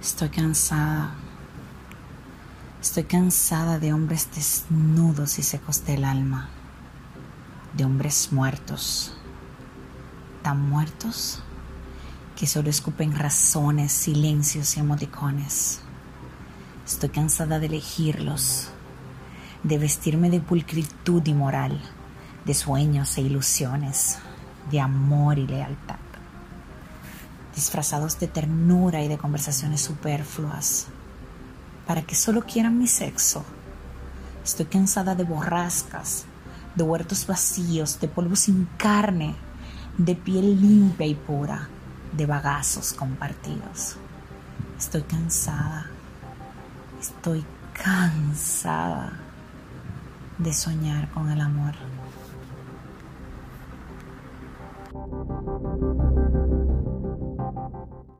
Estoy cansada. Estoy cansada de hombres desnudos y secos del alma, de hombres muertos, tan muertos que solo escupen razones, silencios y emoticones. Estoy cansada de elegirlos, de vestirme de pulcritud y moral, de sueños e ilusiones, de amor y lealtad, disfrazados de ternura y de conversaciones superfluas para que solo quieran mi sexo. Estoy cansada de borrascas, de huertos vacíos, de polvo sin carne, de piel limpia y pura, de bagazos compartidos. Estoy cansada, estoy cansada de soñar con el amor.